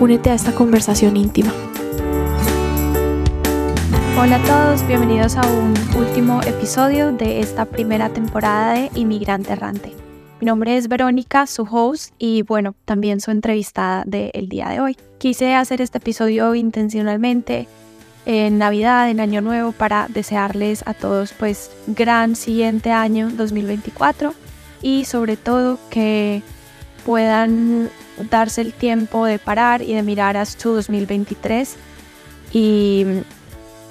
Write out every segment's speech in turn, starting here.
únete a esta conversación íntima. Hola a todos, bienvenidos a un último episodio de esta primera temporada de Inmigrante Errante. Mi nombre es Verónica, su host, y bueno, también su entrevistada del día de hoy. Quise hacer este episodio intencionalmente en Navidad, en Año Nuevo, para desearles a todos pues gran siguiente año 2024 y sobre todo que puedan darse el tiempo de parar y de mirar a su 2023 y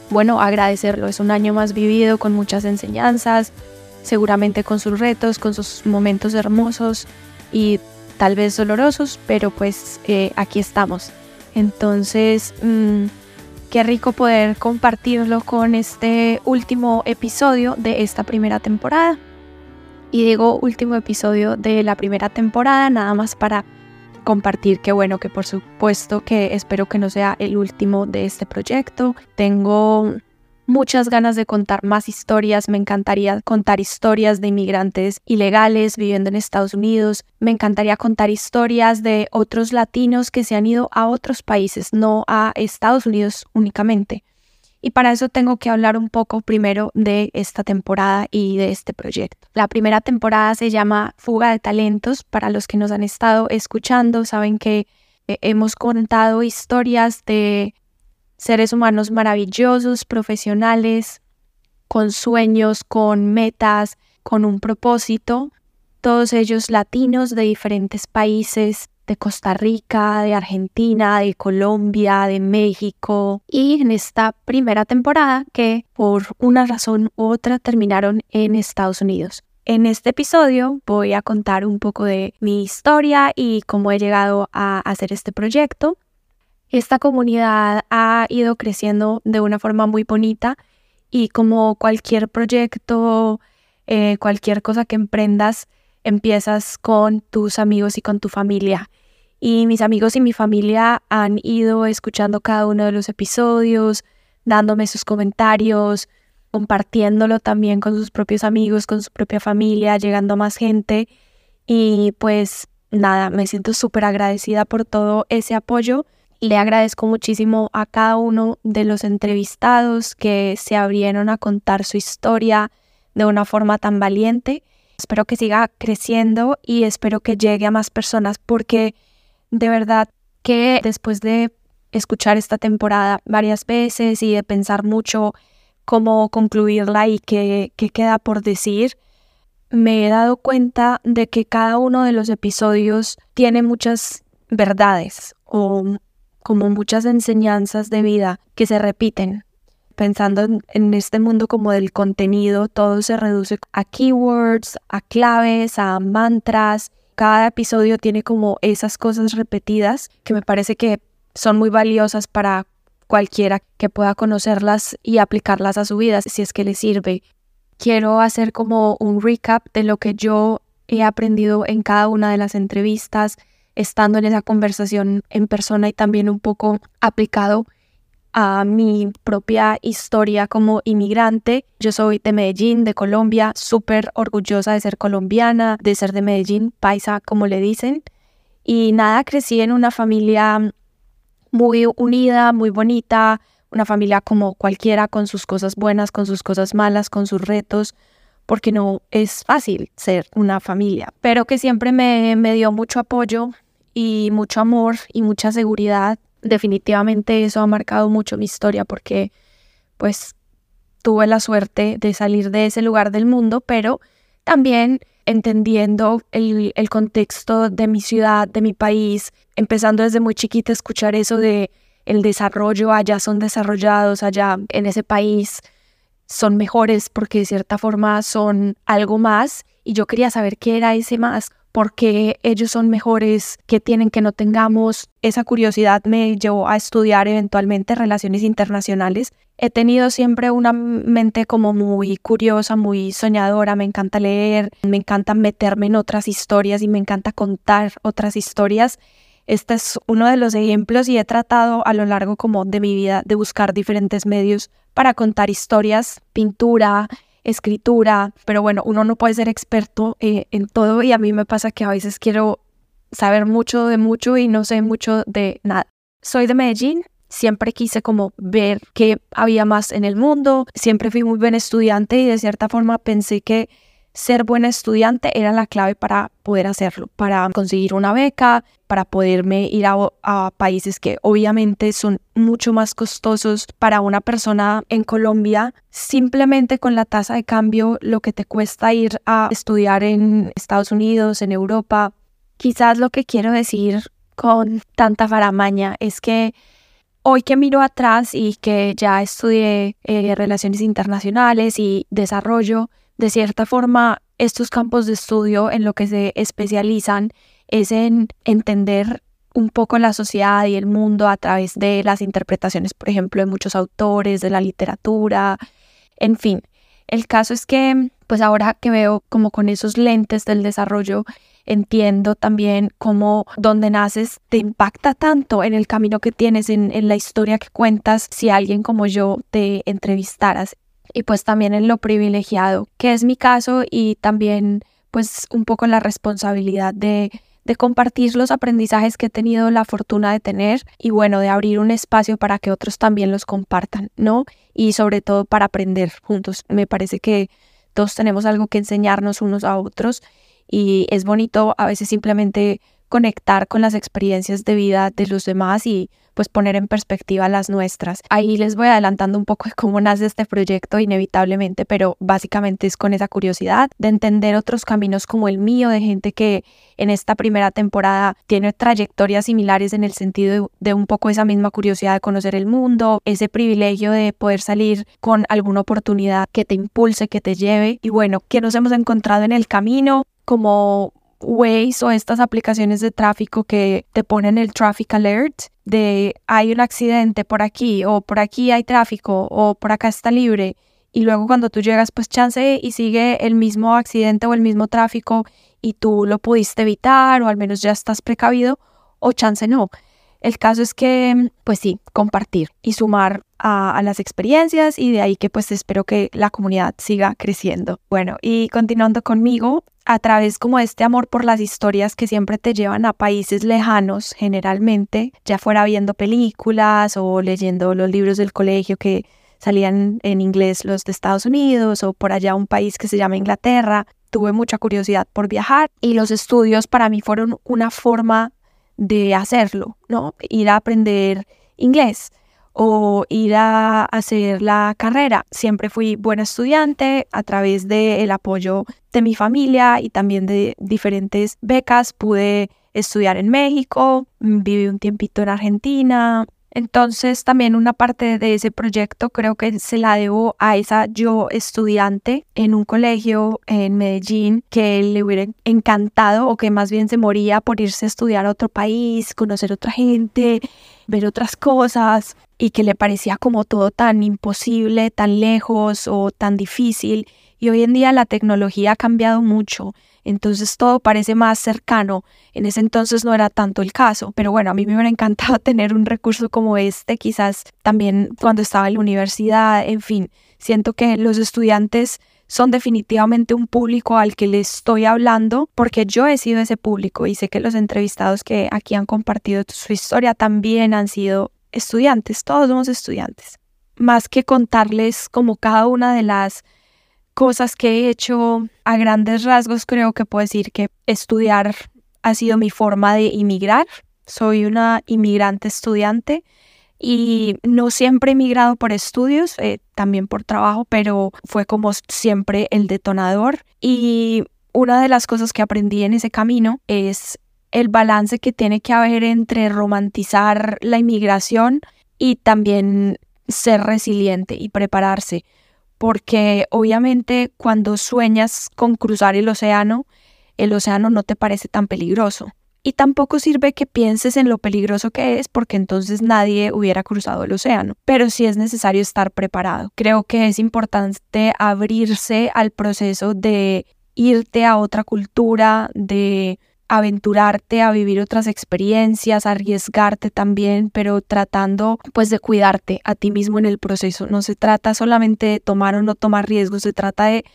bueno, agradecerlo. Es un año más vivido con muchas enseñanzas, seguramente con sus retos, con sus momentos hermosos y tal vez dolorosos, pero pues eh, aquí estamos. Entonces, mm, qué rico poder compartirlo con este último episodio de esta primera temporada. Y digo último episodio de la primera temporada, nada más para compartir que bueno, que por supuesto que espero que no sea el último de este proyecto. Tengo muchas ganas de contar más historias, me encantaría contar historias de inmigrantes ilegales viviendo en Estados Unidos, me encantaría contar historias de otros latinos que se han ido a otros países, no a Estados Unidos únicamente. Y para eso tengo que hablar un poco primero de esta temporada y de este proyecto. La primera temporada se llama Fuga de Talentos. Para los que nos han estado escuchando, saben que eh, hemos contado historias de seres humanos maravillosos, profesionales, con sueños, con metas, con un propósito, todos ellos latinos de diferentes países, de Costa Rica, de Argentina, de Colombia, de México y en esta primera temporada que por una razón u otra terminaron en Estados Unidos. En este episodio voy a contar un poco de mi historia y cómo he llegado a hacer este proyecto. Esta comunidad ha ido creciendo de una forma muy bonita y como cualquier proyecto, eh, cualquier cosa que emprendas, empiezas con tus amigos y con tu familia. Y mis amigos y mi familia han ido escuchando cada uno de los episodios, dándome sus comentarios, compartiéndolo también con sus propios amigos, con su propia familia, llegando a más gente. Y pues nada, me siento súper agradecida por todo ese apoyo. Le agradezco muchísimo a cada uno de los entrevistados que se abrieron a contar su historia de una forma tan valiente Espero que siga creciendo y espero que llegue a más personas porque de verdad que después de escuchar esta temporada varias veces y de pensar mucho cómo concluirla y qué, queda por decir, me he dado cuenta de que cada uno de los episodios tiene muchas verdades o como muchas enseñanzas de vida que se repiten pensando en, este mundo como del contenido, todo se reduce a keywords, a claves, a mantras. Cada episodio tiene como esas cosas repetidas que me parece que son muy valiosas para cualquiera que pueda conocerlas y aplicarlas a su vida si es que le sirve. Quiero hacer como un recap de lo que yo he aprendido en cada una de las entrevistas, estando en esa conversación en persona y también un poco aplicado a mi propia historia como inmigrante. Yo soy de Medellín, de Colombia, súper orgullosa de ser colombiana, de ser de Medellín, paisa como le dicen. Y nada, crecí en una familia muy unida, muy bonita, una familia como cualquiera, con sus cosas buenas, con sus cosas malas, con sus retos, porque no es fácil ser una familia, pero que siempre me, me dio mucho apoyo y mucho amor y mucha seguridad definitivamente eso ha marcado mucho mi historia porque pues tuve la suerte de salir de ese lugar del mundo, pero también entendiendo el, contexto de mi ciudad, de mi país, empezando desde muy chiquita a escuchar eso de el desarrollo, allá son desarrollados, allá en ese país son mejores porque de cierta forma son algo más y yo quería saber qué era ese más, por qué ellos son mejores, qué tienen que no tengamos. Esa curiosidad me llevó a estudiar eventualmente relaciones internacionales. He tenido siempre una mente como muy curiosa, muy soñadora, me encanta leer, me encanta meterme en otras historias y me encanta contar otras historias. Este es uno de los ejemplos y he tratado a lo largo como de mi vida de buscar diferentes medios para contar historias, pintura, escritura, pero bueno, uno no puede ser experto eh, en todo y a mí me pasa que a veces quiero saber mucho de mucho y no sé mucho de nada. Soy de Medellín, siempre quise como ver qué había más en el mundo, siempre fui muy buen estudiante y de cierta forma pensé que ser buena estudiante era la clave para poder hacerlo, para conseguir una beca, para poderme ir a, países que obviamente son mucho más costosos para una persona en Colombia. Simplemente con la tasa de cambio, lo que te cuesta ir a estudiar en Estados Unidos, en Europa. Quizás lo que quiero decir con tanta faramaña es que hoy que miro atrás y que ya estudié eh, relaciones internacionales y desarrollo, de cierta forma, estos campos de estudio en lo que se especializan es en entender un poco la sociedad y el mundo a través de las interpretaciones, por ejemplo, de muchos autores, de la literatura, en fin. El caso es que, pues ahora que veo como con esos lentes del desarrollo, entiendo también cómo donde naces te impacta tanto en el camino que tienes, en, en la historia que cuentas, si alguien como yo te entrevistaras y pues también en lo privilegiado, que es mi caso y también pues un poco la responsabilidad de, de compartir los aprendizajes que he tenido la fortuna de tener y bueno, de abrir un espacio para que otros también los compartan, ¿no? Y sobre todo para aprender juntos. Me parece que todos tenemos algo que enseñarnos unos a otros y es bonito a veces simplemente conectar con las experiencias de vida de los demás y pues poner en perspectiva las nuestras. Ahí les voy adelantando un poco de cómo nace este proyecto inevitablemente, pero básicamente es con esa curiosidad de entender otros caminos como el mío, de gente que en esta primera temporada tiene trayectorias similares en el sentido de, un poco esa misma curiosidad de conocer el mundo, ese privilegio de poder salir con alguna oportunidad que te impulse, que te lleve y bueno, que nos hemos encontrado en el camino como Waze o estas aplicaciones de tráfico que te ponen el traffic alert de hay un accidente por aquí o por aquí hay tráfico o por acá está libre y luego cuando tú llegas pues chance y sigue el mismo accidente o el mismo tráfico y tú lo pudiste evitar o al menos ya estás precavido o chance no. El caso es que, pues sí, compartir y sumar a, las experiencias y de ahí que pues espero que la comunidad siga creciendo. Bueno, y continuando conmigo, a través como este amor por las historias que siempre te llevan a países lejanos, generalmente, ya fuera viendo películas o leyendo los libros del colegio que salían en inglés los de Estados Unidos o por allá un país que se llama Inglaterra. Tuve mucha curiosidad por viajar y los estudios para mí fueron una forma de hacerlo, ¿no? Ir a aprender inglés o ir a hacer la carrera. Siempre fui buena estudiante a través del apoyo de mi familia y también de diferentes becas. Pude estudiar en México, viví un tiempito en Argentina, entonces también una parte de ese proyecto creo que se la debo a esa yo estudiante en un colegio en Medellín que le hubiera encantado o que más bien se moría por irse a estudiar a otro país, conocer otra gente, ver otras cosas y que le parecía como todo tan imposible, tan lejos o tan difícil. Y hoy en día la tecnología ha cambiado mucho entonces todo parece más cercano. En ese entonces no era tanto el caso, pero bueno, a mí me hubiera encantado tener un recurso como este, quizás también cuando estaba en la universidad, en fin, siento que los estudiantes son definitivamente un público al que le estoy hablando porque yo he sido ese público y sé que los entrevistados que aquí han compartido su historia también han sido estudiantes, todos somos estudiantes. Más que contarles como cada una de las cosas que he hecho a grandes rasgos, creo que puedo decir que estudiar ha sido mi forma de inmigrar. Soy una inmigrante estudiante y no siempre he emigrado por estudios, también por trabajo, pero fue como siempre el detonador. Y una de las cosas que aprendí en ese camino es el balance que tiene que haber entre romantizar la inmigración y también ser resiliente y prepararse porque obviamente cuando sueñas con cruzar el océano, el océano no te parece tan peligroso. Y tampoco sirve que pienses en lo peligroso que es porque entonces nadie hubiera cruzado el océano. Pero sí es necesario estar preparado. Creo que es importante abrirse al proceso de irte a otra cultura, de aventurarte a vivir otras experiencias, arriesgarte también, pero tratando pues de cuidarte a ti mismo en el proceso. No se trata solamente de tomar o no tomar riesgos, se trata de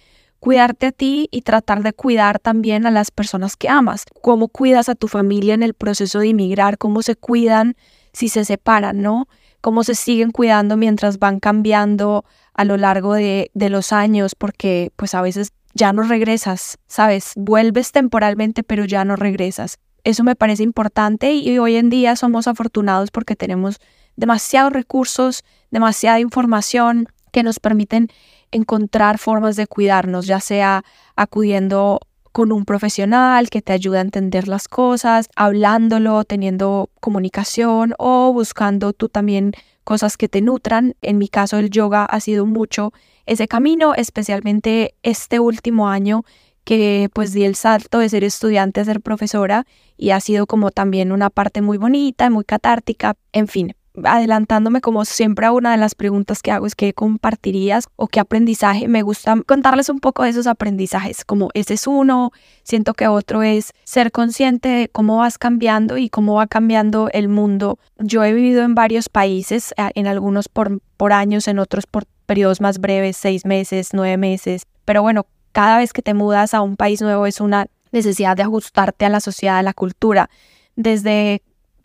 cuidarte a ti y tratar de cuidar también a las personas que amas. Cómo cuidas a tu familia en el proceso de inmigrar, cómo se cuidan si se separan, ¿no? Cómo se siguen cuidando mientras van cambiando a lo largo de, de los años, porque pues a veces ya no regresas, ¿sabes? Vuelves temporalmente, pero ya no regresas. Eso me parece importante y hoy en día somos afortunados porque tenemos demasiados recursos, demasiada información que nos permiten encontrar formas de cuidarnos, ya sea acudiendo con un profesional que te ayude a entender las cosas, hablándolo, teniendo comunicación o buscando tú también cosas que te nutran. En mi caso el yoga ha sido mucho ese camino, especialmente este último año que pues di el salto de ser estudiante a ser profesora y ha sido como también una parte muy bonita, muy catártica, en fin, adelantándome como siempre a una de las preguntas que hago es qué compartirías o qué aprendizaje. Me gusta contarles un poco de esos aprendizajes, como ese es uno, siento que otro es ser consciente de cómo vas cambiando y cómo va cambiando el mundo. Yo he vivido en varios países, en algunos por, por años, en otros por periodos más breves, seis meses, nueve meses, pero bueno, cada vez que te mudas a un país nuevo es una necesidad de ajustarte a la sociedad, a la cultura. Desde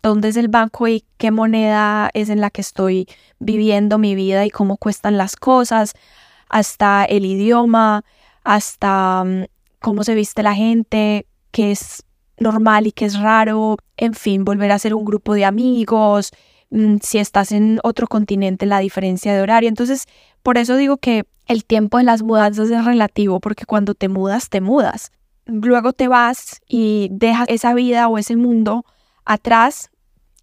dónde es el banco y qué moneda es en la que estoy viviendo mi vida y cómo cuestan las cosas, hasta el idioma, hasta mm, cómo se viste la gente, qué es normal y qué es raro, en fin, volver a ser un grupo de amigos, mm, si estás en otro continente, la diferencia de horario. Entonces, por eso digo que el tiempo en las mudanzas es relativo, porque cuando te mudas, te mudas. Luego te vas y dejas esa vida o ese mundo atrás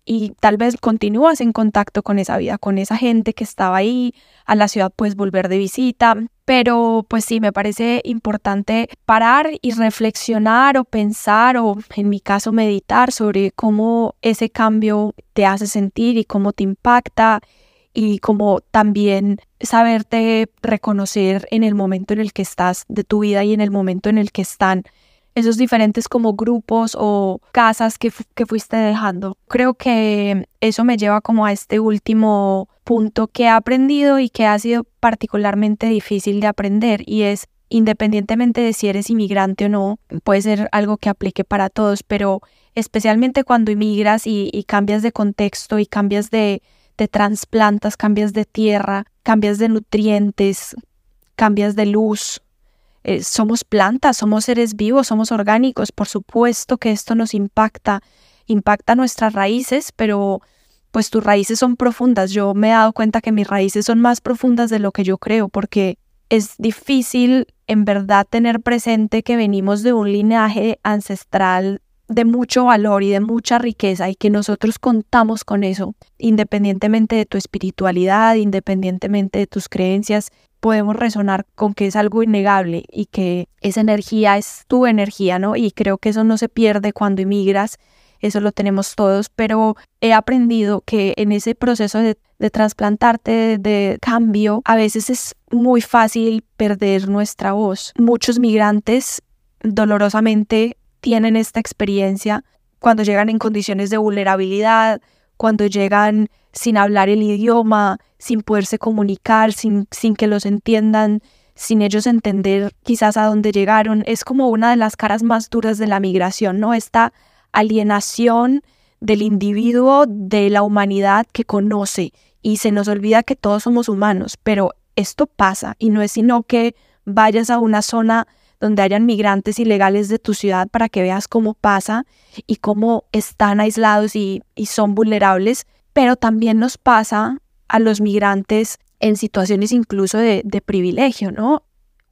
y tal vez continúas en contacto con esa vida, con esa gente que estaba ahí, a la ciudad puedes volver de visita, pero pues sí, me parece importante parar y reflexionar o pensar o en mi caso meditar sobre cómo ese cambio te hace sentir y cómo te impacta y cómo también saberte reconocer en el momento en el que estás de tu vida y en el momento en el que están esos diferentes como grupos o casas que, que fuiste dejando. Creo que eso me lleva como a este último punto que he aprendido y que ha sido particularmente difícil de aprender y es independientemente de si eres inmigrante o no, puede ser algo que aplique para todos, pero especialmente cuando inmigras y, y cambias de contexto y cambias de, de trasplantas, cambias de tierra, cambias de nutrientes, cambias de luz, eh, somos plantas, somos seres vivos, somos orgánicos, por supuesto que esto nos impacta, impacta nuestras raíces, pero pues tus raíces son profundas. Yo me he dado cuenta que mis raíces son más profundas de lo que yo creo, porque es difícil en verdad tener presente que venimos de un linaje ancestral de mucho valor y de mucha riqueza y que nosotros contamos con eso, independientemente de tu espiritualidad, independientemente de tus creencias, podemos resonar con que es algo innegable y que esa energía es tu energía, ¿no? Y creo que eso no se pierde cuando emigras, eso lo tenemos todos, pero he aprendido que en ese proceso de, de trasplantarte, de, cambio, a veces es muy fácil perder nuestra voz. Muchos migrantes dolorosamente tienen esta experiencia cuando llegan en condiciones de vulnerabilidad, cuando llegan sin hablar el idioma, sin poderse comunicar, sin, sin que los entiendan, sin ellos entender quizás a dónde llegaron. Es como una de las caras más duras de la migración, ¿no? Esta alienación del individuo, de la humanidad que conoce y se nos olvida que todos somos humanos, pero esto pasa y no es sino que vayas a una zona donde hayan migrantes ilegales de tu ciudad para que veas cómo pasa y cómo están aislados y, y son vulnerables, pero también nos pasa a los migrantes en situaciones incluso de, privilegio, ¿no?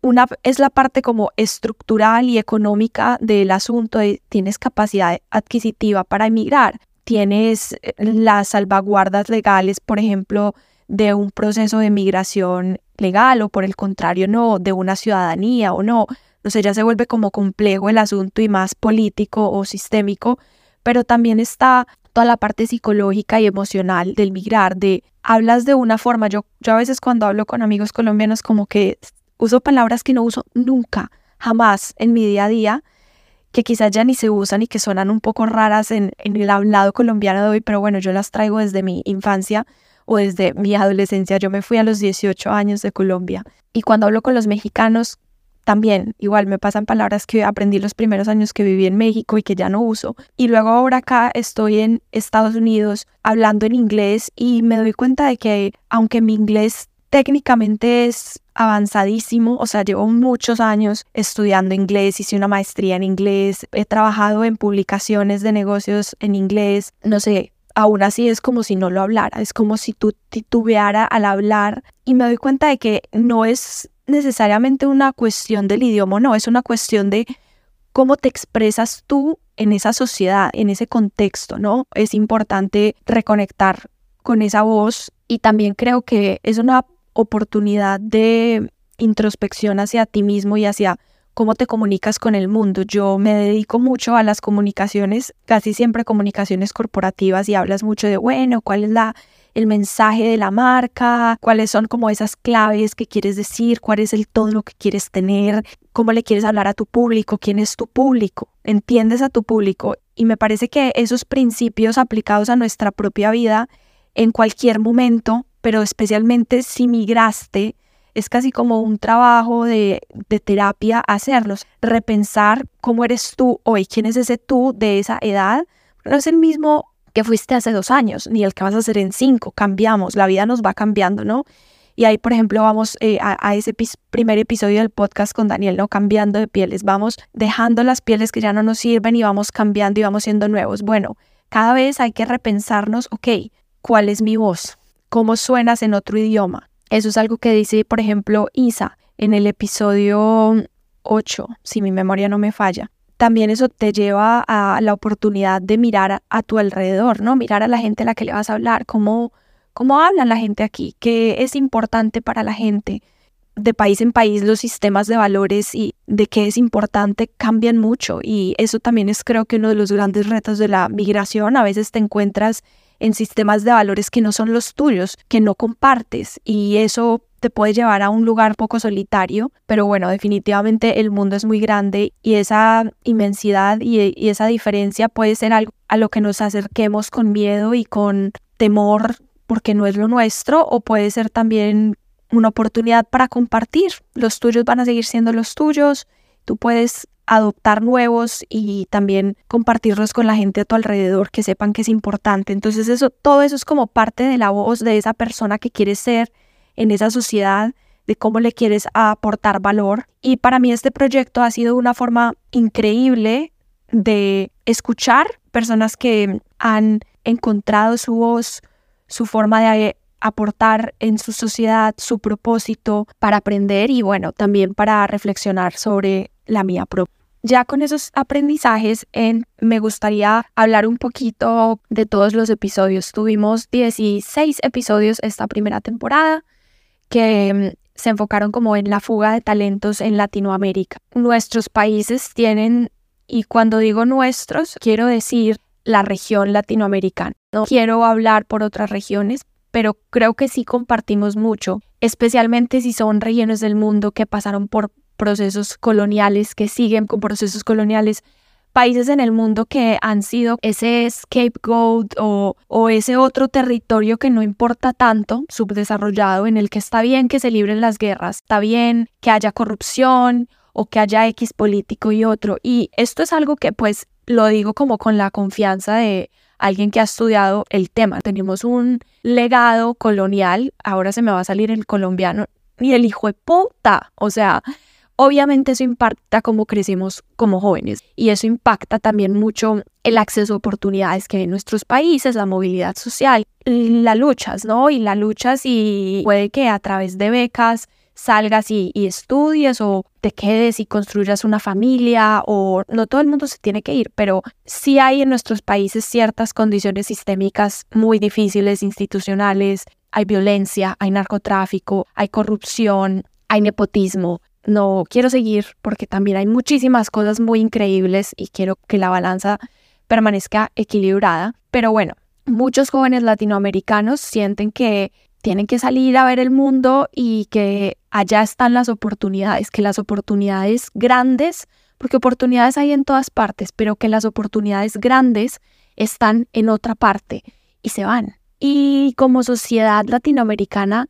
Una es la parte como estructural y económica del asunto tienes capacidad adquisitiva para emigrar, tienes eh, las salvaguardas legales, por ejemplo, de un proceso de migración legal o por el contrario no, de una ciudadanía o no, no sé, ya se vuelve como complejo el asunto y más político o sistémico, pero también está toda la parte psicológica y emocional del migrar, de hablas de una forma, yo, yo a veces cuando hablo con amigos colombianos como que uso palabras que no uso nunca, jamás en mi día a día, que quizás ya ni se usan y que suenan un poco raras en, en el hablado colombiano de hoy, pero bueno, yo las traigo desde mi infancia o desde mi adolescencia. Yo me fui a los 18 años de Colombia y cuando hablo con los mexicanos, también igual me pasan palabras que aprendí los primeros años que viví en México y que ya no uso. Y luego ahora acá estoy en Estados Unidos hablando en inglés y me doy cuenta de que aunque mi inglés técnicamente es avanzadísimo, o sea, llevo muchos años estudiando inglés, hice una maestría en inglés, he trabajado en publicaciones de negocios en inglés, no sé, aún así es como si no lo hablara, es como si tú titubeara al hablar y me doy cuenta de que no es necesariamente una cuestión del idioma, no, es una cuestión de cómo te expresas tú en esa sociedad, en ese contexto, ¿no? Es importante reconectar con esa voz y también creo que es una oportunidad de introspección hacia ti mismo y hacia cómo te comunicas con el mundo. Yo me dedico mucho a las comunicaciones, casi siempre comunicaciones corporativas y hablas mucho de, bueno, cuál es la el mensaje de la marca, cuáles son como esas claves que quieres decir, cuál es el tono que quieres tener, cómo le quieres hablar a tu público, quién es tu público, entiendes a tu público. Y me parece que esos principios aplicados a nuestra propia vida en cualquier momento, pero especialmente si migraste, es casi como un trabajo de, terapia hacerlos, repensar cómo eres tú hoy, quién es ese tú de esa edad. No es el mismo que fuiste hace dos años, ni el que vas a hacer en cinco, cambiamos, la vida nos va cambiando, ¿no? Y ahí, por ejemplo, vamos eh, a, ese primer episodio del podcast con Daniel, ¿no? Cambiando de pieles, vamos dejando las pieles que ya no nos sirven y vamos cambiando y vamos siendo nuevos. Bueno, cada vez hay que repensarnos, ok, ¿cuál es mi voz? ¿Cómo suenas en otro idioma? Eso es algo que dice, por ejemplo, Isa en el episodio 8, si mi memoria no me falla. También eso te lleva a la oportunidad de mirar a, tu alrededor, ¿no? Mirar a la gente a la que le vas a hablar, cómo, cómo habla la gente aquí, qué es importante para la gente. De país en país los sistemas de valores y de qué es importante cambian mucho y eso también es creo que uno de los grandes retos de la migración. A veces te encuentras en sistemas de valores que no son los tuyos, que no compartes y eso te puede llevar a un lugar poco solitario, pero bueno, definitivamente el mundo es muy grande y esa inmensidad y, esa diferencia puede ser algo a lo que nos acerquemos con miedo y con temor porque no es lo nuestro o puede ser también una oportunidad para compartir. Los tuyos van a seguir siendo los tuyos, tú puedes adoptar nuevos y también compartirlos con la gente a tu alrededor que sepan que es importante. Entonces eso todo eso es como parte de la voz de esa persona que quieres ser en esa sociedad, de cómo le quieres aportar valor. Y para mí este proyecto ha sido una forma increíble de escuchar personas que han encontrado su voz, su forma de aportar en su sociedad, su propósito para aprender y bueno, también para reflexionar sobre la mía propia. Ya con esos aprendizajes, en, me gustaría hablar un poquito de todos los episodios. Tuvimos 16 episodios esta primera temporada que mm, se enfocaron como en la fuga de talentos en Latinoamérica. Nuestros países tienen, y cuando digo nuestros, quiero decir la región latinoamericana. No quiero hablar por otras regiones, pero creo que sí compartimos mucho, especialmente si son regiones del mundo que pasaron por procesos coloniales, que siguen con procesos coloniales, países en el mundo que han sido ese scapegoat o, o ese otro territorio que no importa tanto, subdesarrollado, en el que está bien que se libren las guerras, está bien que haya corrupción o que haya X político y otro. Y esto es algo que pues lo digo como con la confianza de alguien que ha estudiado el tema. Tenemos un legado colonial, ahora se me va a salir el colombiano, y el hijo de puta, o sea, Obviamente eso impacta cómo crecemos como jóvenes y eso impacta también mucho el acceso a oportunidades que hay en nuestros países, la movilidad social, la luchas, ¿no? Y la luchas y puede que a través de becas salgas y, y, estudies o te quedes y construyas una familia o no todo el mundo se tiene que ir, pero sí hay en nuestros países ciertas condiciones sistémicas muy difíciles, institucionales, hay violencia, hay narcotráfico, hay corrupción, hay nepotismo, no quiero seguir porque también hay muchísimas cosas muy increíbles y quiero que la balanza permanezca equilibrada. Pero bueno, muchos jóvenes latinoamericanos sienten que tienen que salir a ver el mundo y que allá están las oportunidades, que las oportunidades grandes, porque oportunidades hay en todas partes, pero que las oportunidades grandes están en otra parte y se van. Y como sociedad latinoamericana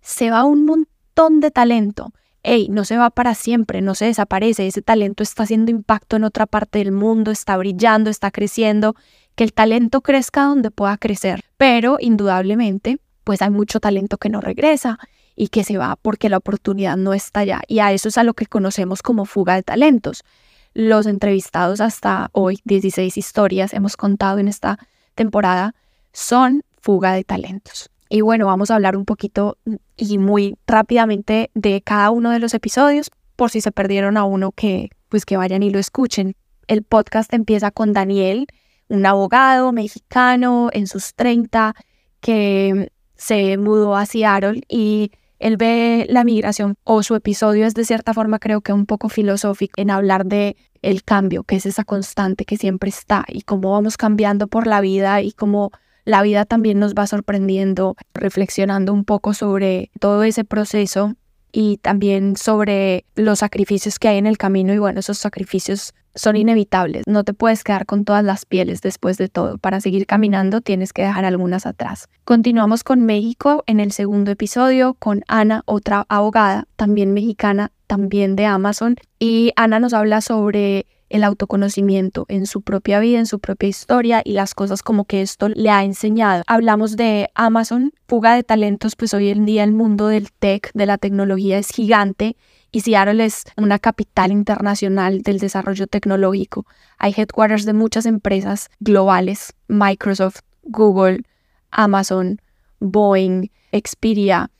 se va un montón de talento. Ey, no se va para siempre, no se desaparece, ese talento está haciendo impacto en otra parte del mundo, está brillando, está creciendo, que el talento crezca donde pueda crecer, pero indudablemente pues hay mucho talento que no regresa y que se va porque la oportunidad no está allá. Y a eso es a lo que conocemos como fuga de talentos. Los entrevistados hasta hoy, 16 historias hemos contado en esta temporada, son fuga de talentos. Y bueno, vamos a hablar un poquito y muy rápidamente de cada uno de los episodios, por si se perdieron a uno que pues que vayan y lo escuchen. El podcast empieza con Daniel, un abogado mexicano en sus 30 que se mudó a Seattle y él ve la migración o su episodio es de cierta forma creo que un poco filosófico en hablar de el cambio, que es esa constante que siempre está y cómo vamos cambiando por la vida y cómo la vida también nos va sorprendiendo, reflexionando un poco sobre todo ese proceso y también sobre los sacrificios que hay en el camino y bueno, esos sacrificios son inevitables. No te puedes quedar con todas las pieles después de todo. Para seguir caminando tienes que dejar algunas atrás. Continuamos con México en el segundo episodio con Ana, otra abogada, también mexicana, también de Amazon. Y Ana nos habla sobre el autoconocimiento en su propia vida, en su propia historia y las cosas como que esto le ha enseñado. Hablamos de Amazon, fuga de talentos, pues hoy en día el mundo del tech, de la tecnología es gigante y Seattle es una capital internacional del desarrollo tecnológico. Hay headquarters de muchas empresas globales, Microsoft, Google, Amazon, Boeing, Expedia,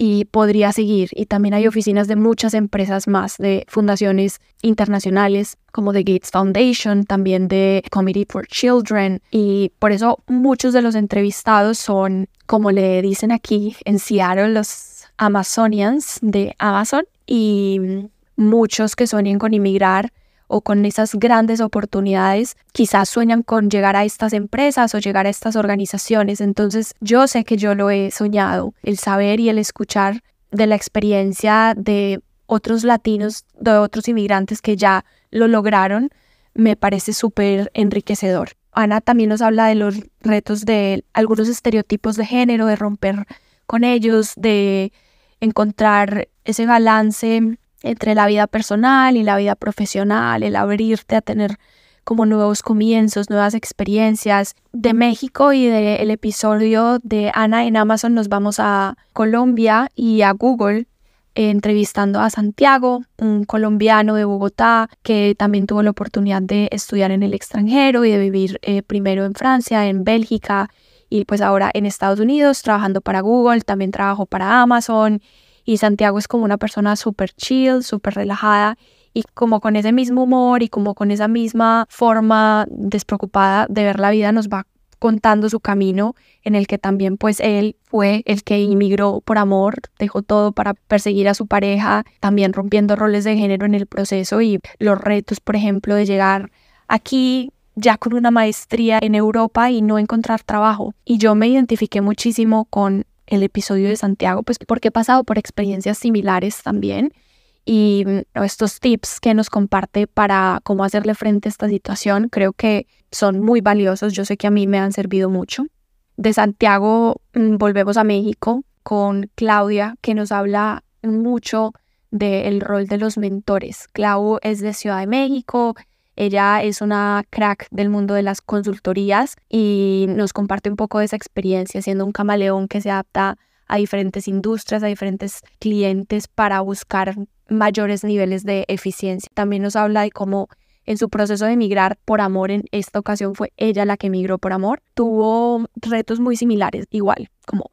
y podría seguir. Y también hay oficinas de muchas empresas más, de fundaciones internacionales como The Gates Foundation, también de Committee for Children. Y por eso muchos de los entrevistados son, como le dicen aquí en Seattle, los Amazonians de Amazon y muchos que sueñen con inmigrar o con esas grandes oportunidades, quizás sueñan con llegar a estas empresas o llegar a estas organizaciones. Entonces yo sé que yo lo he soñado, el saber y el escuchar de la experiencia de otros latinos, de otros inmigrantes que ya lo lograron, me parece súper enriquecedor. Ana también nos habla de los retos de algunos estereotipos de género, de romper con ellos, de encontrar ese balance entre la vida personal y la vida profesional, el abrirte a tener como nuevos comienzos, nuevas experiencias. De México y del episodio de Ana en Amazon nos vamos a Colombia y a Google entrevistando a Santiago, un colombiano de Bogotá que también tuvo la oportunidad de estudiar en el extranjero y de vivir eh, primero en Francia, en Bélgica y pues ahora en Estados Unidos trabajando para Google, también trabajó para Amazon y Santiago es como una persona súper chill, súper relajada y como con ese mismo humor y como con esa misma forma despreocupada de ver la vida nos va contando su camino en el que también pues él fue el que inmigró por amor, dejó todo para perseguir a su pareja, también rompiendo roles de género en el proceso y los retos, por ejemplo, de llegar aquí ya con una maestría en Europa y no encontrar trabajo. Y yo me identifiqué muchísimo con el episodio de Santiago, pues porque he pasado por experiencias similares también y mm, estos tips que nos comparte para cómo hacerle frente a esta situación creo que son muy valiosos. Yo sé que a mí me han servido mucho. De Santiago mm, volvemos a México con Claudia que nos habla mucho del rol de los mentores. Clau es de Ciudad de México, ella es una crack del mundo de las consultorías y nos comparte un poco de esa experiencia siendo un camaleón que se adapta a diferentes industrias, a diferentes clientes para buscar mayores niveles de eficiencia. También nos habla de cómo en su proceso de emigrar por amor, en esta ocasión fue ella la que emigró por amor, tuvo retos muy similares, igual, como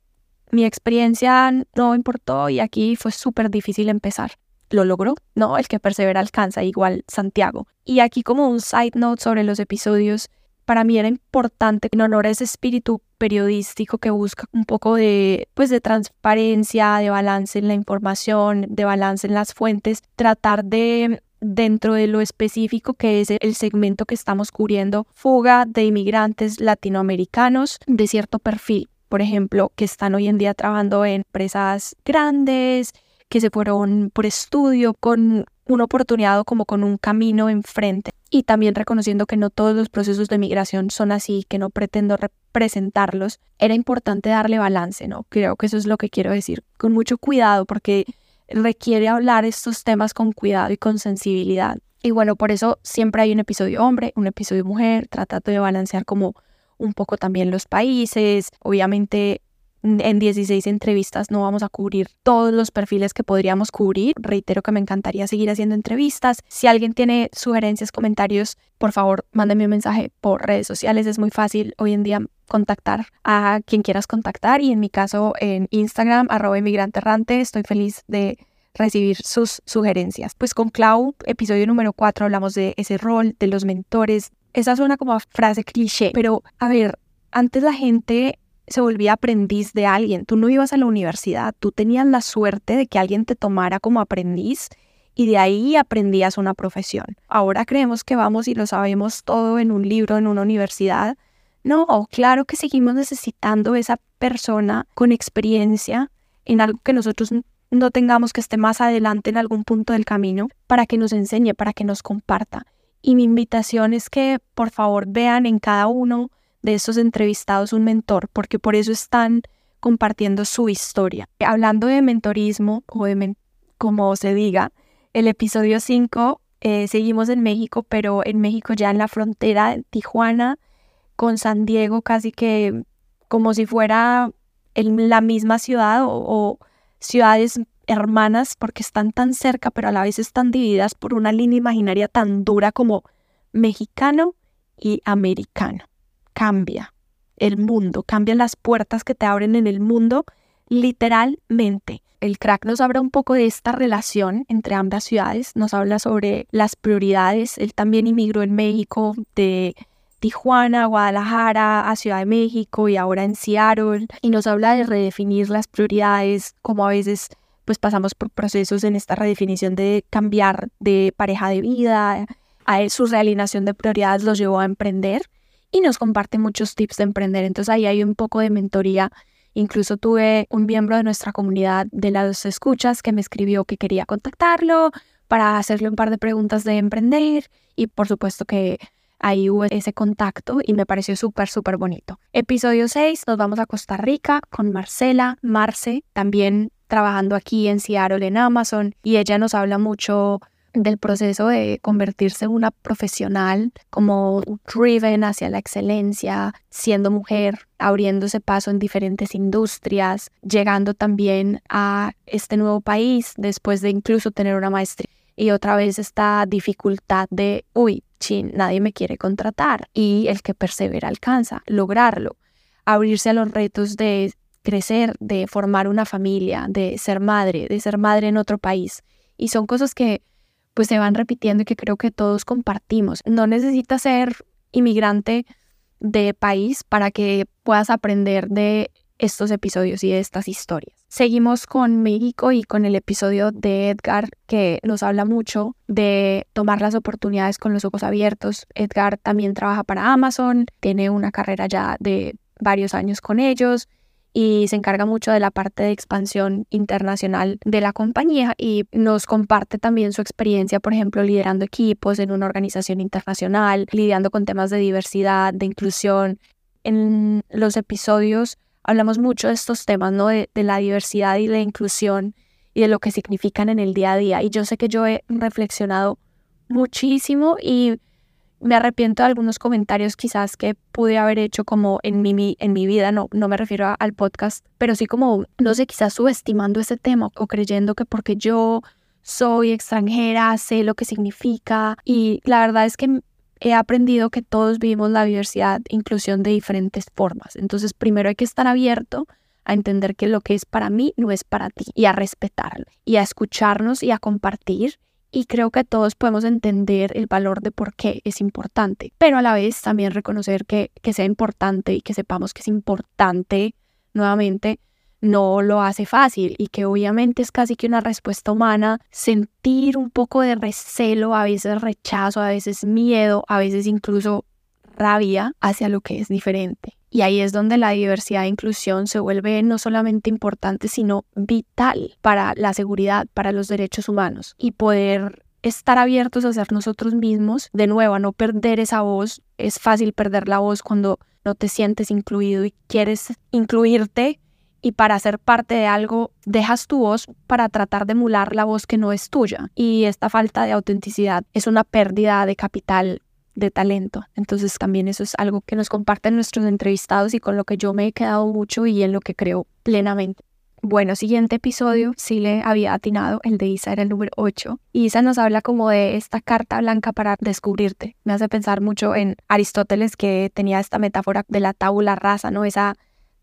mi experiencia no importó y aquí fue súper difícil empezar lo logró, ¿no? El que persevera alcanza, igual Santiago. Y aquí como un side note sobre los episodios, para mí era importante en honor a ese espíritu periodístico que busca un poco de pues de transparencia, de balance en la información, de balance en las fuentes, tratar de dentro de lo específico que es el segmento que estamos cubriendo, fuga de inmigrantes latinoamericanos de cierto perfil, por ejemplo, que están hoy en día trabajando en empresas grandes, que se fueron por estudio con una oportunidad como con un camino enfrente y también reconociendo que no todos los procesos de migración son así, que no pretendo representarlos, era importante darle balance, ¿no? Creo que eso es lo que quiero decir, con mucho cuidado porque requiere hablar estos temas con cuidado y con sensibilidad. Y bueno, por eso siempre hay un episodio hombre, un episodio mujer, tratando de balancear como un poco también los países. Obviamente en 16 entrevistas no vamos a cubrir todos los perfiles que podríamos cubrir. Reitero que me encantaría seguir haciendo entrevistas. Si alguien tiene sugerencias, comentarios, por favor, mándenme un mensaje por redes sociales. Es muy fácil hoy en día contactar a quien quieras contactar y en mi caso en Instagram, arroba inmigranterrante, estoy feliz de recibir sus sugerencias. Pues con Clau, episodio número 4, hablamos de ese rol, de los mentores. Esa suena como frase cliché, pero a ver, antes la gente se volvía aprendiz de alguien. Tú no ibas a la universidad, tú tenías la suerte de que alguien te tomara como aprendiz y de ahí aprendías una profesión. Ahora creemos que vamos y lo sabemos todo en un libro, en una universidad. No, claro que seguimos necesitando esa persona con experiencia en algo que nosotros no tengamos que esté más adelante en algún punto del camino para que nos enseñe, para que nos comparta. Y mi invitación es que por favor vean en cada uno de estos entrevistados un mentor, porque por eso están compartiendo su historia. Hablando de mentorismo, o de como se diga, el episodio 5, eh, seguimos en México, pero en México ya en la frontera de Tijuana con San Diego, casi que como si fuera en la misma ciudad o ciudades hermanas, porque están tan cerca, pero a la vez están divididas por una línea imaginaria tan dura como mexicano y americano cambia el mundo, cambia las puertas que te abren en el mundo, literalmente. El crack nos habla un poco de esta relación entre ambas ciudades, nos habla sobre las prioridades. Él también inmigró en México de Tijuana, Guadalajara, a Ciudad de México y ahora en Seattle. Y nos habla de redefinir las prioridades, como a veces pues pasamos por procesos en esta redefinición de cambiar de pareja de vida. Su realineación de prioridades los llevó a emprender y nos comparte muchos tips de emprender. Entonces ahí hay un poco de mentoría. Incluso tuve un miembro de nuestra comunidad de las escuchas que me escribió que quería contactarlo para hacerle un par de preguntas de emprender y por supuesto que ahí hubo ese contacto y me pareció súper, súper bonito. Episodio 6, nos vamos a Costa Rica con Marcela, Marce, también trabajando aquí en Seattle en Amazon y ella nos habla mucho del proceso de convertirse en una profesional como driven hacia la excelencia, siendo mujer, abriéndose paso en diferentes industrias, llegando también a este nuevo país después de incluso tener una maestría. Y otra vez esta dificultad de, uy, chin, nadie me quiere contratar. Y el que persevera alcanza, lograrlo, abrirse a los retos de crecer, de formar una familia, de ser madre, de ser madre en otro país. Y son cosas que pues se van repitiendo y que creo que todos compartimos. No necesitas ser inmigrante de país para que puedas aprender de estos episodios y de estas historias. Seguimos con México y con el episodio de Edgar que nos habla mucho de tomar las oportunidades con los ojos abiertos. Edgar también trabaja para Amazon, tiene una carrera ya de varios años con ellos y se encarga mucho de la parte de expansión internacional de la compañía y nos comparte también su experiencia, por ejemplo, liderando equipos en una organización internacional, lidiando con temas de diversidad, de inclusión. En los episodios hablamos mucho de estos temas, ¿no? De, de la diversidad y la inclusión y de lo que significan en el día a día. Y yo sé que yo he reflexionado muchísimo y me arrepiento de algunos comentarios quizás que pude haber hecho como en mi, en mi vida, no, no me refiero al podcast, pero sí como, no sé, quizás subestimando ese tema o creyendo que porque yo soy extranjera, sé lo que significa y la verdad es que he aprendido que todos vivimos la diversidad, inclusión de diferentes formas. Entonces, primero hay que estar abierto a entender que lo que es para mí no es para ti y a respetarlo y a escucharnos y a compartir y creo que todos podemos entender el valor de por qué es importante, pero a la vez también reconocer que, que sea importante y que sepamos que es importante nuevamente no lo hace fácil y que obviamente es casi que una respuesta humana sentir un poco de recelo, a veces rechazo, a veces miedo, a veces incluso rabia hacia lo que es diferente. Y ahí es donde la diversidad e inclusión se vuelve no solamente importante, sino vital para la seguridad, para los derechos humanos y poder estar abiertos a ser nosotros mismos, de nuevo, a no perder esa voz. Es fácil perder la voz cuando no te sientes incluido y quieres incluirte y para ser parte de algo dejas tu voz para tratar de emular la voz que no es tuya. Y esta falta de autenticidad es una pérdida de capital de talento. Entonces también eso es algo que nos comparten nuestros entrevistados y con lo que yo me he quedado mucho y en lo que creo plenamente. Bueno, siguiente episodio, sí le había atinado, el de Isa era el número 8. Y Isa nos habla como de esta carta blanca para descubrirte. Me hace pensar mucho en Aristóteles que tenía esta metáfora de la tabula rasa, ¿no? Esa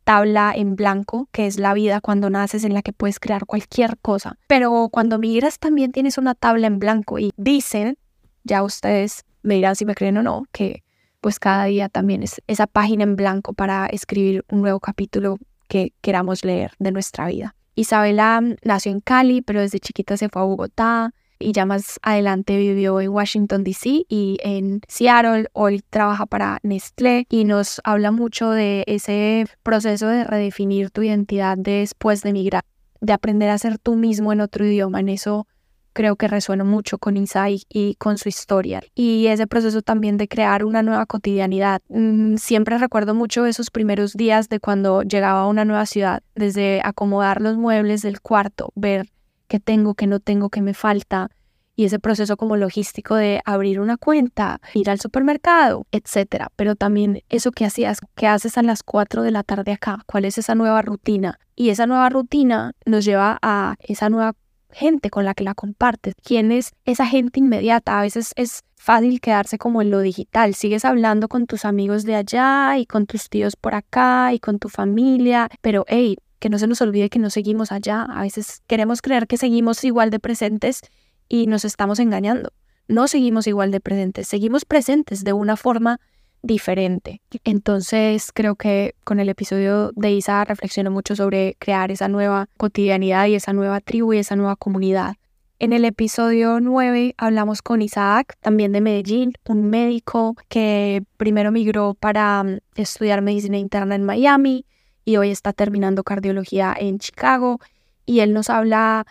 tabla en blanco, que es la vida cuando naces en la que puedes crear cualquier cosa. Pero cuando migras también tienes una tabla en blanco y dicen, ya ustedes me dirán si me creen o no, que pues cada día también es esa página en blanco para escribir un nuevo capítulo que queramos leer de nuestra vida. Isabela mm, nació en Cali, pero desde chiquita se fue a Bogotá y ya más adelante vivió en Washington, D.C. y en Seattle. Hoy trabaja para Nestlé y nos habla mucho de ese proceso de redefinir tu identidad después de emigrar, de aprender a ser tú mismo en otro idioma. En eso creo que resuena mucho con Isai y con su historia. Y ese proceso también de crear una nueva cotidianidad. Mm, siempre recuerdo mucho esos primeros días de cuando llegaba a una nueva ciudad, desde acomodar los muebles del cuarto, ver qué tengo, qué no tengo, qué me falta. Y ese proceso como logístico de abrir una cuenta, ir al supermercado, etcétera. Pero también eso que hacías, qué haces a las 4 de la tarde acá, cuál es esa nueva rutina. Y esa nueva rutina nos lleva a esa nueva gente con la que la compartes, quién es esa gente inmediata. A veces es fácil quedarse como en lo digital, sigues hablando con tus amigos de allá y con tus tíos por acá y con tu familia, pero hey, que no se nos olvide que no seguimos allá. A veces queremos creer que seguimos igual de presentes y nos estamos engañando. No seguimos igual de presentes, seguimos presentes de una forma diferente. Entonces creo que con el episodio de Isa reflexiono mucho sobre crear esa nueva cotidianidad y esa nueva tribu y esa nueva comunidad. En el episodio 9 hablamos con Isaac, también de Medellín, un médico que primero migró para mm, estudiar medicina interna en Miami y hoy está terminando cardiología en Chicago. Y él nos habla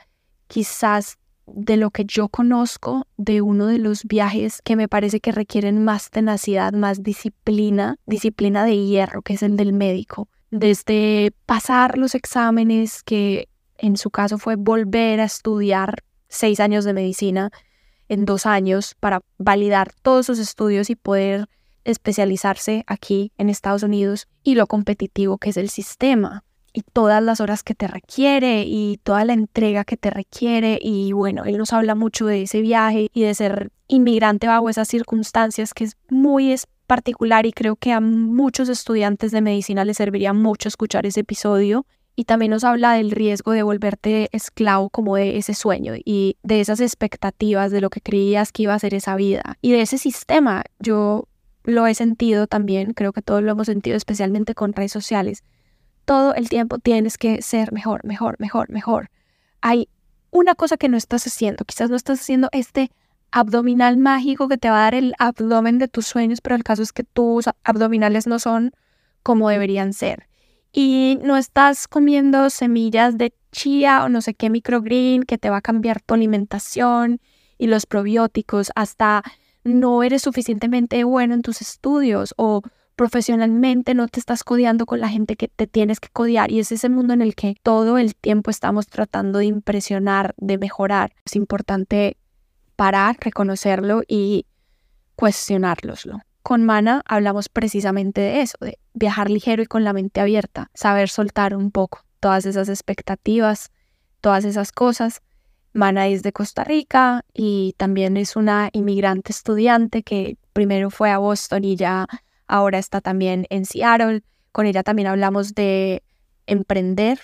quizás de lo que yo conozco de uno de los viajes que me parece que requieren más tenacidad, más disciplina, disciplina de hierro, que es el del médico. Desde pasar los exámenes, que en su caso fue volver a estudiar seis años de medicina en dos años para validar todos sus estudios y poder especializarse aquí en Estados Unidos y lo competitivo que es el sistema y todas las horas que te requiere y toda la entrega que te requiere. Y bueno, él nos habla mucho de ese viaje y de ser inmigrante bajo esas circunstancias que es muy particular y creo que a muchos estudiantes de medicina les serviría mucho escuchar ese episodio. Y también nos habla del riesgo de volverte esclavo como de ese sueño y de esas expectativas de lo que creías que iba a ser esa vida y de ese sistema. Yo lo he sentido también, creo que todos lo hemos sentido especialmente con redes sociales todo el tiempo tienes que ser mejor, mejor, mejor, mejor. Hay una cosa que no estás haciendo, quizás no estás haciendo este abdominal mágico que te va a dar el abdomen de tus sueños, pero el caso es que tus abdominales no son como deberían ser. Y no estás comiendo semillas de chía o no sé qué microgreen que te va a cambiar tu alimentación y los probióticos hasta no eres suficientemente bueno en tus estudios o profesionalmente no te estás codeando con la gente que te tienes que codear y es ese mundo en el que todo el tiempo estamos tratando de impresionar, de mejorar. Es importante parar, reconocerlo y cuestionárloslo. Con Mana hablamos precisamente de eso, de viajar ligero y con la mente abierta, saber soltar un poco todas esas expectativas, todas esas cosas. Mana es de Costa Rica y también es una inmigrante estudiante que primero fue a Boston y ya ahora está también en Seattle. Con ella también hablamos de emprender,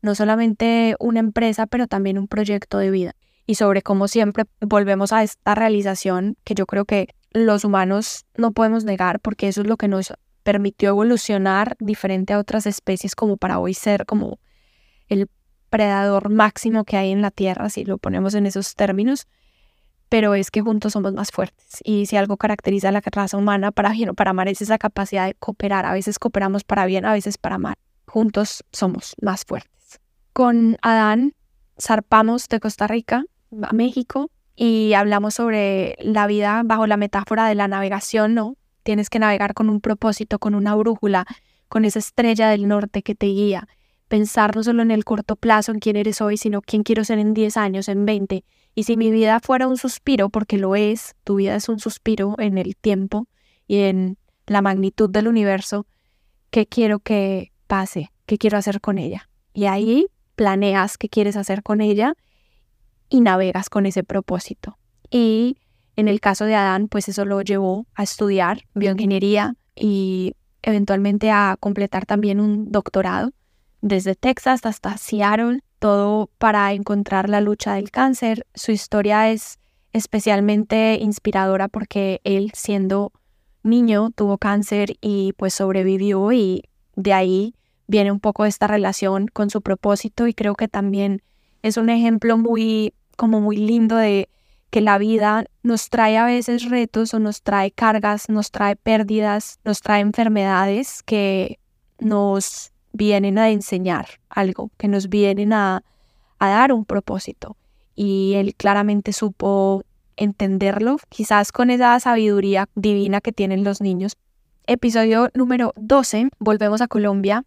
no solamente una empresa, pero también un proyecto de vida. y sobre cómo siempre volvemos a esta realización que yo creo que los humanos no podemos negar porque eso es lo que nos permitió evolucionar diferente a otras especies como para hoy ser como el predador máximo que hay en la Tierra, si lo ponemos en esos términos, pero es que juntos somos más fuertes. Y si algo caracteriza a la raza humana para bien o para mal es esa capacidad de cooperar. A veces cooperamos para bien, a veces para mal. Juntos somos más fuertes. Con Adán zarpamos de Costa Rica a México y hablamos sobre la vida bajo la metáfora de la navegación, ¿no? Tienes que navegar con un propósito, con una brújula, con esa estrella del norte que te guía. Pensar no solo en el corto plazo, en quién eres hoy, sino quién quiero ser en 10 años, en 20. Y si mi vida fuera un suspiro, porque lo es, tu vida es un suspiro en el tiempo y en la magnitud del universo, ¿qué quiero que pase? ¿Qué quiero hacer con ella? Y ahí planeas qué quieres hacer con ella y navegas con ese propósito. Y en el caso de Adán, pues eso lo llevó a estudiar bioingeniería y eventualmente a completar también un doctorado desde Texas hasta Seattle, todo para encontrar la lucha del cáncer. Su historia es especialmente inspiradora porque él siendo niño tuvo cáncer y pues sobrevivió y de ahí viene un poco esta relación con su propósito y creo que también es un ejemplo muy como muy lindo de que la vida nos trae a veces retos o nos trae cargas, nos trae pérdidas, nos trae enfermedades que nos vienen a enseñar algo, que nos vienen a, a dar un propósito. Y él claramente supo entenderlo, quizás con esa sabiduría divina que tienen los niños. Episodio número 12, volvemos a Colombia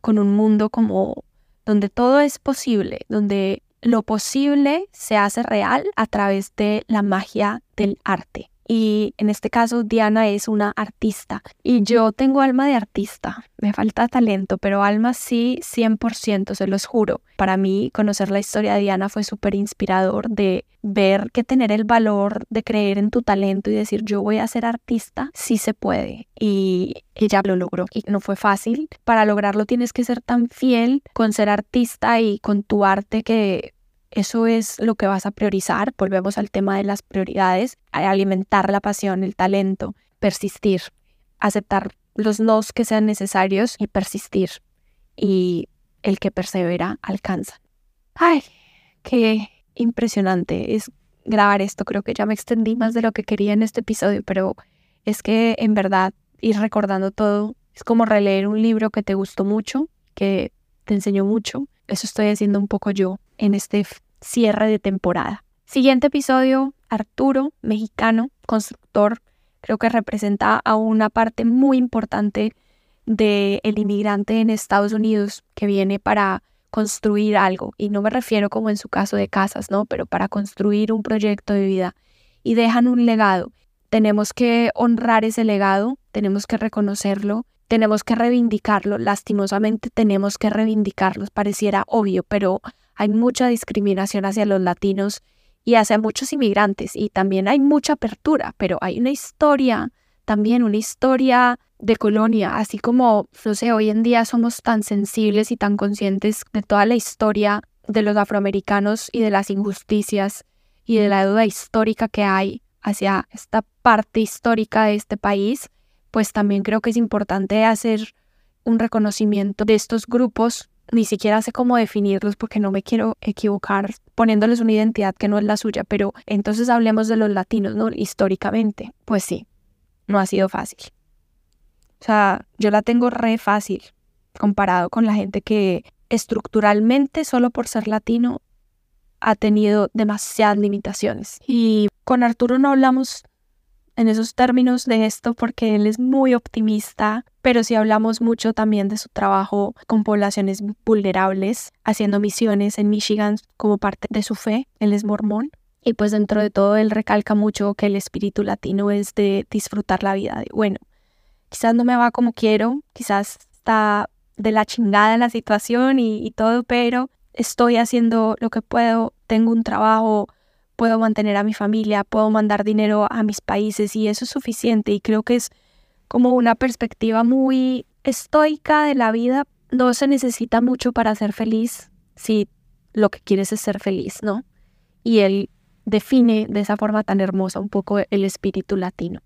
con un mundo como donde todo es posible, donde lo posible se hace real a través de la magia del arte. Y en este caso Diana es una artista y yo tengo alma de artista. Me falta talento, pero alma sí 100%, se los juro. Para mí conocer la historia de Diana fue súper inspirador de ver que tener el valor de creer en tu talento y decir yo voy a ser artista, sí se puede. Y ella lo logró y no fue fácil. Para lograrlo tienes que ser tan fiel con ser artista y con tu arte que eso es lo que vas a priorizar. Volvemos al tema de las prioridades, alimentar la pasión, el talento, persistir, aceptar los nos que sean necesarios y persistir. Y el que persevera alcanza. Ay, qué impresionante es grabar esto. Creo que ya me extendí más de lo que quería en este episodio, pero es que en verdad ir recordando todo es como releer un libro que te gustó mucho, que te enseñó mucho. Eso estoy haciendo un poco yo en este cierre de temporada. Siguiente episodio, Arturo, mexicano, constructor, creo que representa a una parte muy importante del el inmigrante en Estados Unidos que viene para construir algo. Y no me refiero como en su caso de casas, ¿no? Pero para construir un proyecto de vida. Y dejan un legado. Tenemos que honrar ese legado, tenemos que reconocerlo, tenemos que reivindicarlo. Lastimosamente tenemos que reivindicarlo. Pareciera obvio, pero hay mucha discriminación hacia los latinos y hacia muchos inmigrantes y también hay mucha apertura, pero hay una historia, también una historia de colonia, así como, no sé, hoy en día somos tan sensibles y tan conscientes de toda la historia de los afroamericanos y de las injusticias y de la duda histórica que hay hacia esta parte histórica de este país, pues también creo que es importante hacer un reconocimiento de estos grupos ni siquiera sé cómo definirlos porque no me quiero equivocar poniéndoles una identidad que no es la suya, pero entonces hablemos de los latinos, ¿no? Históricamente, pues sí, no ha sido fácil. O sea, yo la tengo re fácil comparado con la gente que estructuralmente, solo por ser latino, ha tenido demasiadas limitaciones. Y con Arturo no hablamos en esos términos de esto porque él es muy optimista, pero sí hablamos mucho también de su trabajo con poblaciones vulnerables, haciendo misiones en Michigan como parte de su fe. Él es mormón. Y pues dentro de todo él recalca mucho que el espíritu latino es de disfrutar la vida. Bueno, quizás no me va como quiero, quizás está de la chingada la situación y, y todo, pero estoy haciendo lo que puedo, tengo un trabajo puedo mantener a mi familia, puedo mandar dinero a mis países y eso es suficiente y creo que es como una perspectiva muy estoica de la vida. No se necesita mucho para ser feliz si lo que quieres es ser feliz, ¿no? y él define de esa forma tan hermosa un poco el espíritu latino.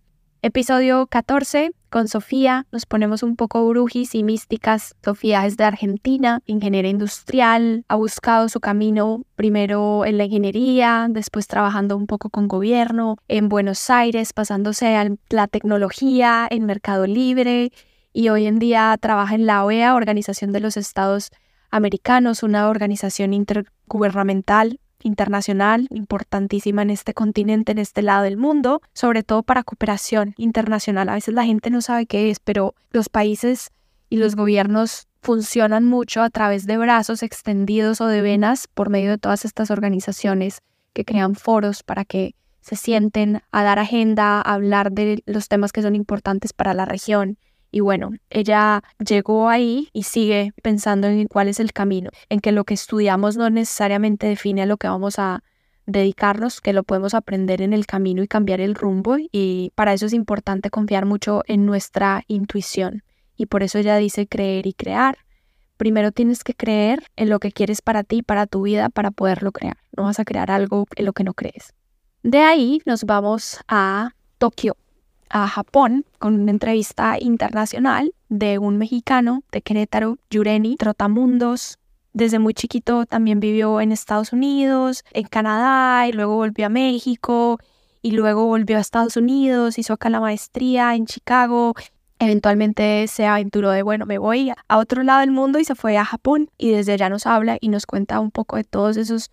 Episodio 14 con Sofía. Nos ponemos un poco brujis y místicas. Sofía es de Argentina, ingeniera industrial. Ha buscado su camino primero en la ingeniería, después trabajando un poco con gobierno en Buenos Aires, pasándose a la tecnología, en Mercado Libre y hoy en día trabaja en la OEA, Organización de los Estados Americanos, una organización intergubernamental internacional importantísima en este continente, en este lado del mundo, sobre todo para cooperación internacional. A veces la gente no sabe qué es, pero los países y los gobiernos funcionan mucho a través de brazos extendidos o de venas por medio de todas estas organizaciones que crean foros para que se sienten a dar agenda, a hablar de los temas que son importantes para la región y bueno, ella llegó ahí y sigue pensando en cuál es el camino, en que lo que estudiamos no necesariamente define a lo que vamos a dedicarnos, que lo podemos aprender en el camino y cambiar el rumbo y para eso es importante confiar mucho en nuestra intuición y por eso ella dice creer y crear. Primero tienes que creer en lo que quieres para ti, para tu vida, para poderlo crear. No vas a crear algo en lo que no crees. De ahí nos vamos a Tokio, a Japón con una entrevista internacional de un mexicano de Querétaro, Yureni Trotamundos. Desde muy chiquito también vivió en Estados Unidos, en Canadá y luego volvió a México y luego volvió a Estados Unidos, hizo acá la maestría en Chicago. Eventualmente se aventuró de, bueno, me voy a otro lado del mundo y se fue a Japón y desde allá nos habla y nos cuenta un poco de todos esos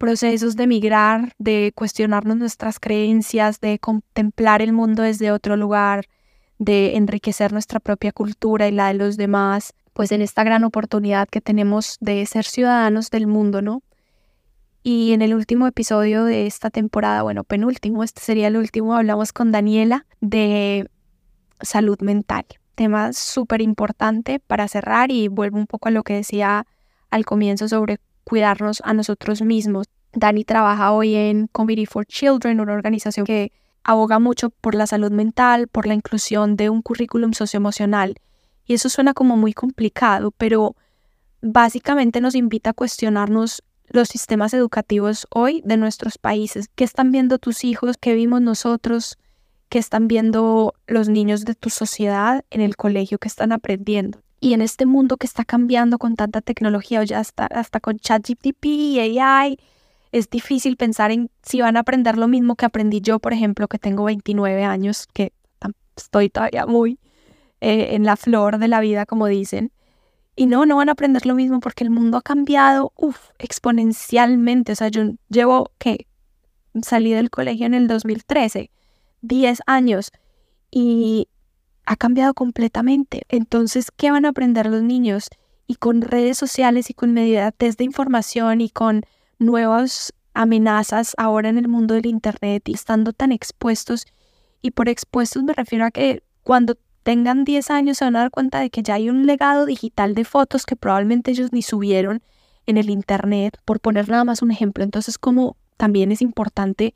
procesos de migrar, de cuestionarnos nuestras creencias, de contemplar el mundo desde otro lugar, de enriquecer nuestra propia cultura y la de los demás, pues en esta gran oportunidad que tenemos de ser ciudadanos del mundo, ¿no? Y en el último episodio de esta temporada, bueno, penúltimo, este sería el último, hablamos con Daniela de salud mental, tema súper importante para cerrar y vuelvo un poco a lo que decía al comienzo sobre cuidarnos a nosotros mismos. Dani trabaja hoy en Committee for Children, una organización que aboga mucho por la salud mental, por la inclusión de un currículum socioemocional. Y eso suena como muy complicado, pero básicamente nos invita a cuestionarnos los sistemas educativos hoy de nuestros países. ¿Qué están viendo tus hijos? ¿Qué vimos nosotros? ¿Qué están viendo los niños de tu sociedad en el colegio? ¿Qué están aprendiendo? Y en este mundo que está cambiando con tanta tecnología, ya hasta, hasta con ChatGPT y AI, es difícil pensar en si van a aprender lo mismo que aprendí yo, por ejemplo, que tengo 29 años, que estoy todavía muy eh, en la flor de la vida, como dicen. Y no, no van a aprender lo mismo porque el mundo ha cambiado, exponencialmente. O sea, yo llevo, que Salí del colegio en el 2013, 10 años. Y ha cambiado completamente. Entonces, ¿qué van a aprender los niños? Y con redes sociales y con inmediatez de información y con nuevas amenazas ahora en el mundo del Internet y estando tan expuestos, y por expuestos me refiero a que cuando tengan 10 años se van a dar cuenta de que ya hay un legado digital de fotos que probablemente ellos ni subieron en el Internet, por poner nada más un ejemplo. Entonces, como también es importante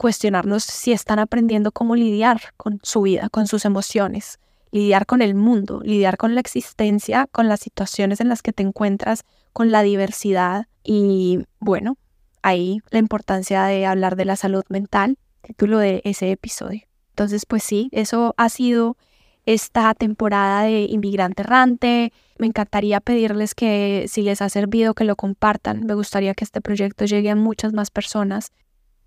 cuestionarnos si están aprendiendo cómo lidiar con su vida, con sus emociones, lidiar con el mundo, lidiar con la existencia, con las situaciones en las que te encuentras, con la diversidad y bueno, ahí la importancia de hablar de la salud mental, título de ese episodio. Entonces, pues sí, eso ha sido esta temporada de Inmigrante Errante. Me encantaría pedirles que si les ha servido que lo compartan. Me gustaría que este proyecto llegue a muchas más personas.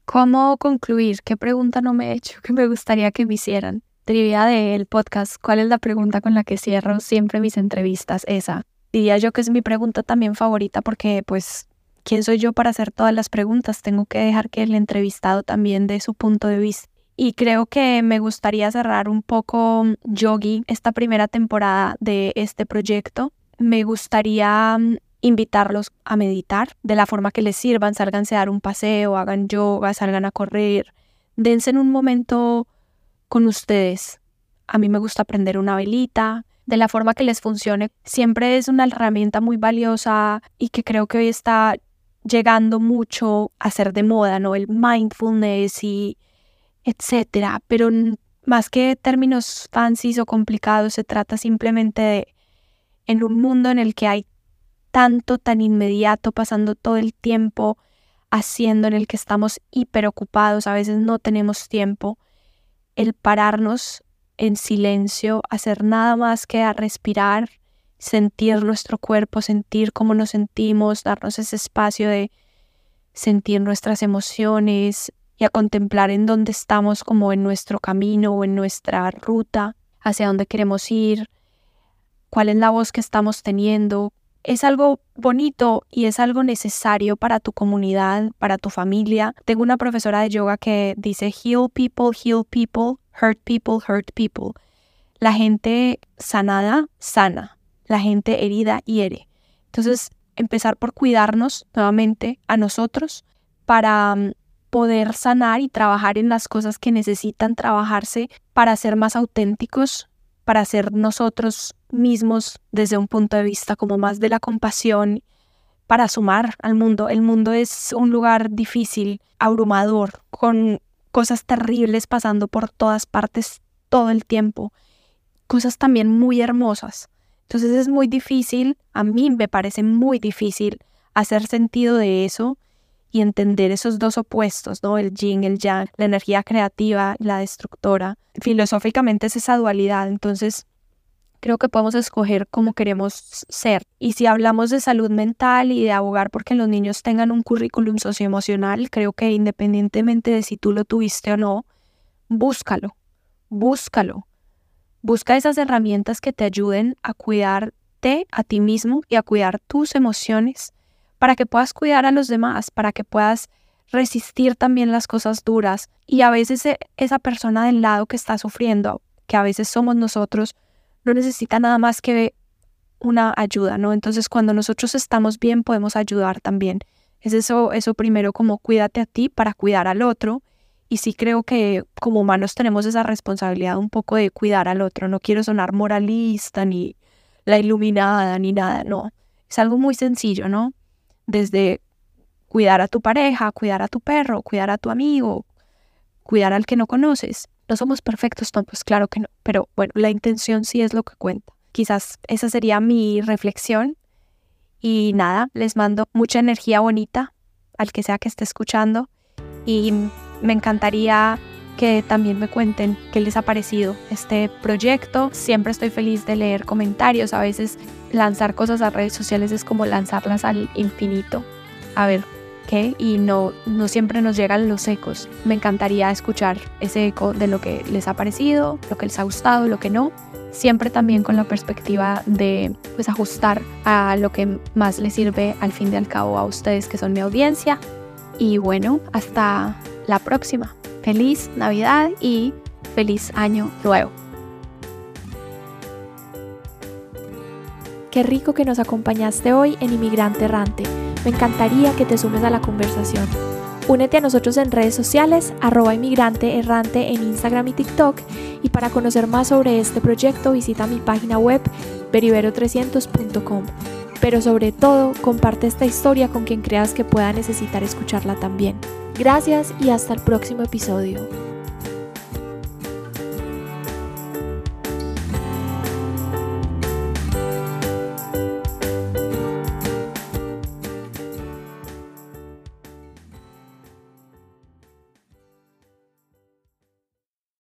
¿Cómo concluir? ¿Qué pregunta no me he hecho que me gustaría que me hicieran? Trivia del podcast. ¿Cuál es la pregunta con la que cierro siempre mis entrevistas? Esa. Diría yo que es mi pregunta también favorita porque pues ¿quién soy yo para hacer todas las preguntas? Tengo que dejar que el entrevistado también dé su punto de vista. Y creo que me gustaría cerrar un poco Yogi esta primera temporada de este proyecto. Me gustaría invitarlos a meditar de la forma que les sirvan, sálganse a dar un paseo, hagan yoga, salgan a correr, dense en un momento con ustedes. A mí me gusta aprender una velita, de la forma que les funcione. Siempre es una herramienta muy valiosa y que creo que hoy está llegando mucho a ser de moda, ¿no? El mindfulness y etcétera, pero más que términos fancies o complicados, se trata simplemente de en un mundo en el que hay tanto, tan inmediato, pasando todo el tiempo haciendo, en el que estamos hiperocupados, a veces no tenemos tiempo, el pararnos en silencio, hacer nada más que a respirar, sentir nuestro cuerpo, sentir cómo nos sentimos, darnos ese espacio de sentir nuestras emociones y a contemplar en dónde estamos como en nuestro camino o en nuestra ruta, hacia dónde queremos ir, cuál es la voz que estamos teniendo, es algo bonito y es algo necesario para tu comunidad, para tu familia. Tengo una profesora de yoga que dice heal people, heal people, hurt people, hurt people. La gente sanada, sana. La gente herida, hiere. Entonces, empezar por cuidarnos nuevamente a nosotros para mm, poder sanar y trabajar en las cosas que necesitan trabajarse para ser más auténticos, para ser nosotros mismos desde un punto de vista como más de la compasión para sumar al mundo. El mundo es un lugar difícil, abrumador, con cosas terribles pasando por todas partes todo el tiempo, cosas también muy hermosas. Entonces es muy difícil, a mí me parece muy difícil hacer sentido de eso y entender esos dos opuestos, ¿no? El yin, el yang, la energía creativa, la destructora. Filosóficamente es esa dualidad, entonces creo que podemos escoger cómo queremos ser. Y si hablamos de salud mental y de abogar porque los niños tengan un currículum socioemocional, creo que independientemente de si tú lo tuviste o no, búscalo, búscalo. Busca esas herramientas que te ayuden a cuidarte a ti mismo y a cuidar tus emociones para que puedas cuidar a los demás, para que puedas resistir también las cosas duras. Y a veces e, esa persona del lado que está sufriendo, que a veces somos nosotros, no necesita nada más que una ayuda, ¿no? Entonces cuando nosotros estamos bien podemos ayudar también. Es eso, eso primero como cuídate a ti para cuidar al otro. Y sí creo que como humanos tenemos esa responsabilidad un poco de cuidar al otro. No quiero sonar moralista ni la iluminada ni nada, no. Es algo muy sencillo, ¿no? Desde cuidar a tu pareja, cuidar a tu perro, cuidar a tu amigo, cuidar al que no conoces. No somos perfectos, no, pues claro que no, pero bueno, la intención sí es lo que cuenta. Quizás esa sería mi reflexión y nada, les mando mucha energía bonita al que sea que esté escuchando y me encantaría que también me cuenten qué les ha parecido este proyecto. Siempre estoy feliz de leer comentarios. A veces lanzar cosas a redes sociales es como lanzarlas al infinito. A ver qué y no, no siempre nos llegan los ecos. Me encantaría escuchar ese eco de lo que les ha parecido, lo que les ha gustado, lo que no. Siempre también con la perspectiva de pues ajustar a lo que más les sirve al fin y al cabo a ustedes que son mi audiencia. Y bueno, hasta la próxima feliz Navidad y feliz año nuevo. Qué rico que nos acompañaste hoy en Inmigrante Errante. Me encantaría que te sumes a la conversación. Únete a nosotros en redes sociales, arroba inmigrante errante en Instagram y TikTok. Y para conocer más sobre este proyecto, visita mi página web beribero300.com. Pero sobre todo, comparte esta historia con quien creas que pueda necesitar escucharla también. Gracias y hasta el próximo episodio.